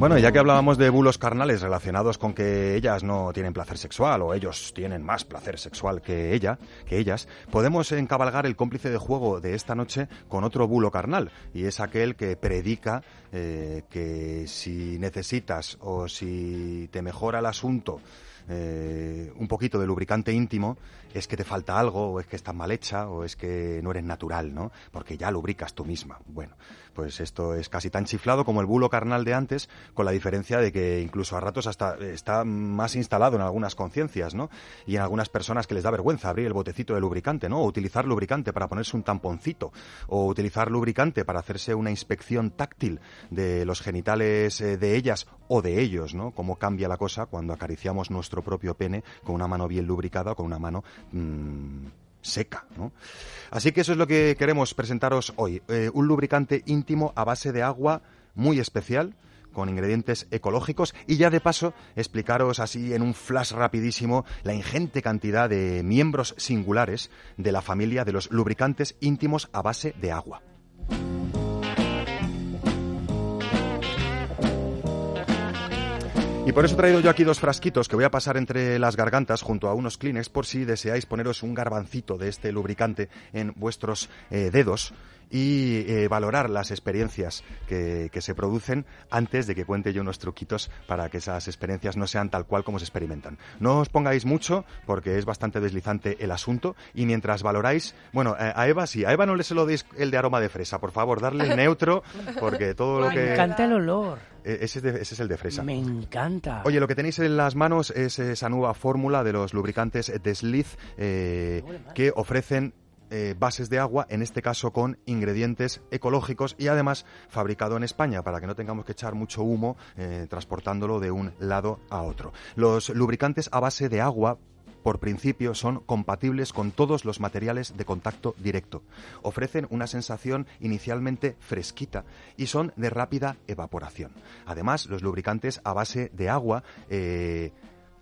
Bueno, ya que hablábamos de bulos carnales relacionados con que ellas no tienen placer sexual o ellos tienen más placer sexual que ella, que ellas, podemos encabalgar el cómplice de juego de esta noche con otro bulo carnal y es aquel que predica eh, que si necesitas o si te mejora el asunto eh, un poquito de lubricante íntimo, es que te falta algo, o es que estás mal hecha, o es que no eres natural, ¿no? Porque ya lubricas tú misma. Bueno, pues esto es casi tan chiflado como el bulo carnal de antes, con la diferencia de que incluso a ratos hasta está más instalado en algunas conciencias, ¿no? Y en algunas personas que les da vergüenza abrir el botecito de lubricante, ¿no? O utilizar lubricante para ponerse un tamponcito, o utilizar lubricante para hacerse una inspección táctil de los genitales eh, de ellas o de ellos, ¿no? Cómo cambia la cosa cuando acariciamos nuestro propio pene con una mano bien lubricada o con una mano mm, seca. ¿no? Así que eso es lo que queremos presentaros hoy. Eh, un lubricante íntimo a base de agua muy especial con ingredientes ecológicos y ya de paso explicaros así en un flash rapidísimo la ingente cantidad de miembros singulares de la familia de los lubricantes íntimos a base de agua. Y por eso he traído yo aquí dos frasquitos que voy a pasar entre las gargantas junto a unos Kleenex por si deseáis poneros un garbancito de este lubricante en vuestros eh, dedos y eh, valorar las experiencias que, se producen antes de que cuente yo unos truquitos para que esas experiencias no sean tal cual como se experimentan. No os pongáis mucho porque es bastante deslizante el asunto y mientras valoráis, bueno, eh, a Eva sí, a Eva no le se lo deis el de aroma de fresa, por favor, darle neutro porque todo lo que... Me encanta el olor. E, ese es, el de fresa. Me encanta. Oye, lo que tenéis en las manos es esa nueva fórmula de los lubricantes Desliz eh, que ofrecen eh, bases de agua, en este caso con ingredientes ecológicos y además fabricado en España para que no tengamos que echar mucho humo eh, transportándolo de un lado a otro. Los lubricantes a base de agua por principio son compatibles con todos los materiales de contacto directo. Ofrecen una sensación inicialmente fresquita y son de rápida evaporación. Además, los lubricantes a base de agua eh,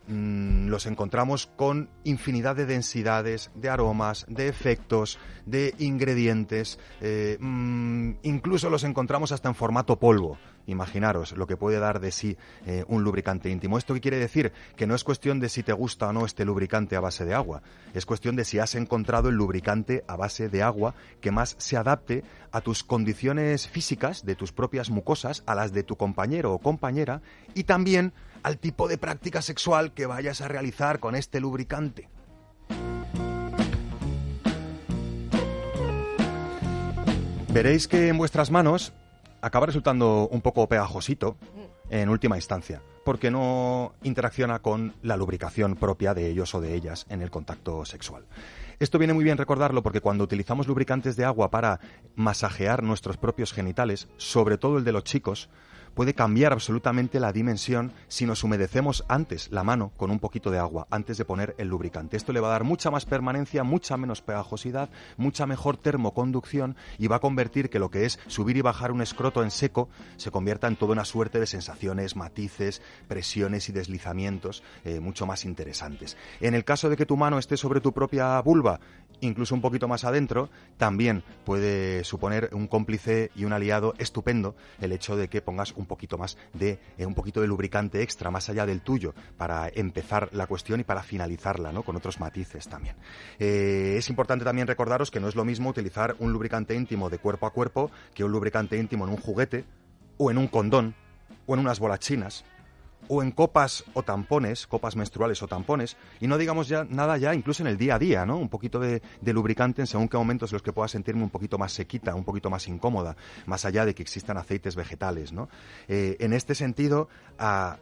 Mm, los encontramos con infinidad de densidades, de aromas, de efectos, de ingredientes, eh, mm, incluso los encontramos hasta en formato polvo. Imaginaros lo que puede dar de sí eh, un lubricante íntimo. ¿Esto qué quiere decir? Que no es cuestión de si te gusta o no este lubricante a base de agua. Es cuestión de si has encontrado el lubricante a base de agua que más se adapte a tus condiciones físicas, de tus propias mucosas, a las de tu compañero o compañera y también al tipo de práctica sexual que vayas a realizar con este lubricante. Veréis que en vuestras manos acaba resultando un poco pegajosito en última instancia, porque no interacciona con la lubricación propia de ellos o de ellas en el contacto sexual. Esto viene muy bien recordarlo porque cuando utilizamos lubricantes de agua para masajear nuestros propios genitales, sobre todo el de los chicos, puede cambiar absolutamente la dimensión si nos humedecemos antes la mano con un poquito de agua, antes de poner el lubricante. Esto le va a dar mucha más permanencia, mucha menos pegajosidad, mucha mejor termoconducción y va a convertir que lo que es subir y bajar un escroto en seco se convierta en toda una suerte de sensaciones, matices, presiones y deslizamientos eh, mucho más interesantes. En el caso de que tu mano esté sobre tu propia vulva, incluso un poquito más adentro, también puede suponer un cómplice y un aliado estupendo el hecho de que pongas un poquito más de eh, un poquito de lubricante extra más allá del tuyo para empezar la cuestión y para finalizarla, ¿no? Con otros matices también. Eh, es importante también recordaros que no es lo mismo utilizar un lubricante íntimo de cuerpo a cuerpo que un lubricante íntimo en un juguete o en un condón o en unas bolas chinas o en copas o tampones, copas menstruales o tampones, y no digamos ya nada ya incluso en el día a día, ¿no? Un poquito de, lubricante en según qué momentos en los que pueda sentirme un poquito más sequita, un poquito más incómoda, más allá de que existan aceites vegetales, ¿no? Eh, en este sentido, a,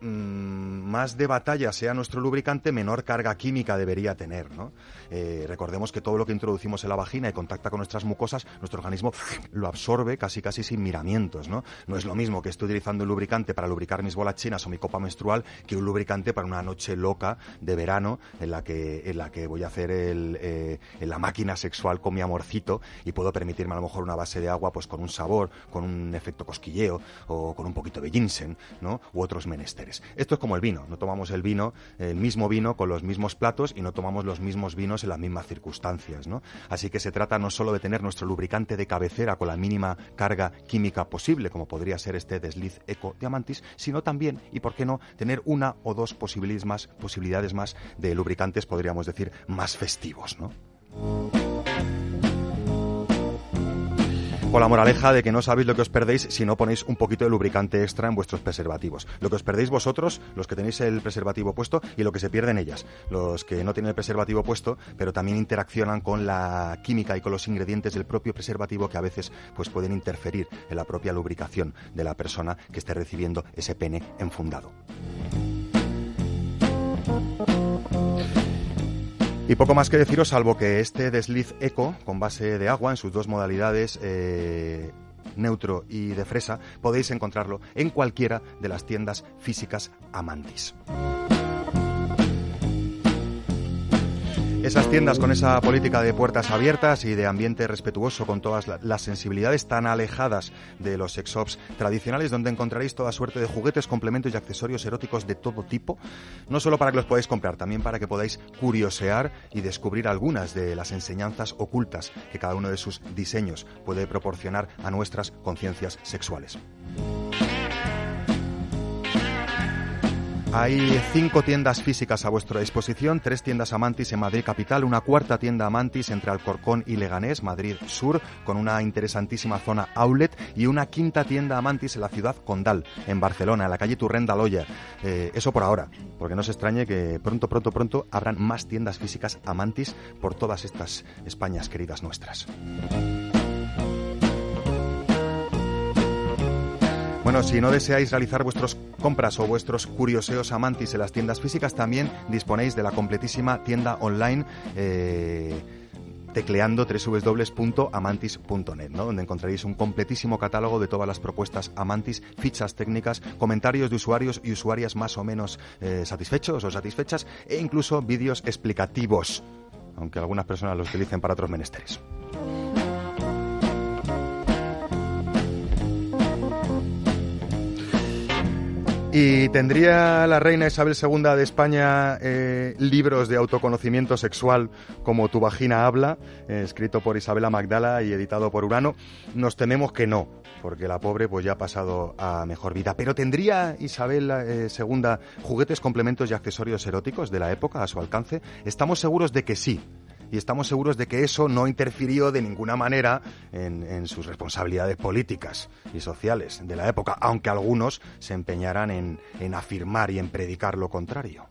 más de batalla sea nuestro lubricante, menor carga química debería tener. ¿no? Eh, recordemos que todo lo que introducimos en la vagina y contacta con nuestras mucosas, nuestro organismo lo absorbe casi casi sin miramientos. ¿no? no es lo mismo que estoy utilizando un lubricante para lubricar mis bolas chinas o mi copa menstrual que un lubricante para una noche loca de verano en la que, en la que voy a hacer eh, la máquina sexual con mi amorcito y puedo permitirme a lo mejor una base de agua pues con un sabor, con un efecto cosquilleo o con un poquito de ginseng ¿no? u otros menesteres. Esto es como el vino, no tomamos el vino, el mismo vino con los mismos platos y no tomamos los mismos vinos en las mismas circunstancias, ¿no? Así que se trata no solo de tener nuestro lubricante de cabecera con la mínima carga química posible, como podría ser este desliz Eco Diamantis, sino también, y por qué no, tener una o dos posibilidades más, posibilidades más de lubricantes, podríamos decir, más festivos, ¿no? Con la moraleja de que no sabéis lo que os perdéis si no ponéis un poquito de lubricante extra en vuestros preservativos. Lo que os perdéis vosotros, los que tenéis el preservativo puesto, y lo que se pierden ellas, los que no tienen el preservativo puesto, pero también interaccionan con la química y con los ingredientes del propio preservativo que a veces pues, pueden interferir en la propia lubricación de la persona que esté recibiendo ese pene enfundado. Y poco más que deciros, salvo que este desliz eco, con base de agua en sus dos modalidades, eh, neutro y de fresa, podéis encontrarlo en cualquiera de las tiendas físicas Amantis. Esas tiendas con esa política de puertas abiertas y de ambiente respetuoso con todas las sensibilidades tan alejadas de los sex shops tradicionales donde encontraréis toda suerte de juguetes, complementos y accesorios eróticos de todo tipo, no solo para que los podáis comprar, también para que podáis curiosear y descubrir algunas de las enseñanzas ocultas que cada uno de sus diseños puede proporcionar a nuestras conciencias sexuales. Hay cinco tiendas físicas a vuestra disposición, tres tiendas Amantis en Madrid capital, una cuarta tienda Amantis entre Alcorcón y Leganés, Madrid Sur, con una interesantísima zona outlet, y una quinta tienda Amantis en la ciudad Condal, en Barcelona, en la calle Turrenda Loya. Eh, eso por ahora, porque no se extrañe que pronto, pronto, pronto habrán más tiendas físicas Amantis por todas estas Españas queridas nuestras. Bueno, si no deseáis realizar vuestras compras o vuestros curioseos amantis en las tiendas físicas, también disponéis de la completísima tienda online. Eh, tecleando www.amantis.net, ¿no? donde encontraréis un completísimo catálogo de todas las propuestas Amantis, fichas técnicas, comentarios de usuarios y usuarias más o menos eh, satisfechos o satisfechas e incluso vídeos explicativos, aunque algunas personas los utilicen para otros menesteres. ¿Y tendría la reina Isabel II de España eh, libros de autoconocimiento sexual como Tu vagina habla, eh, escrito por Isabela Magdala y editado por Urano? Nos tememos que no, porque la pobre pues ya ha pasado a mejor vida. Pero ¿tendría Isabel II eh, juguetes, complementos y accesorios eróticos de la época a su alcance? Estamos seguros de que sí y estamos seguros de que eso no interfirió de ninguna manera en, sus responsabilidades políticas y sociales de la época, aunque algunos se empeñaran en afirmar y en predicar lo contrario.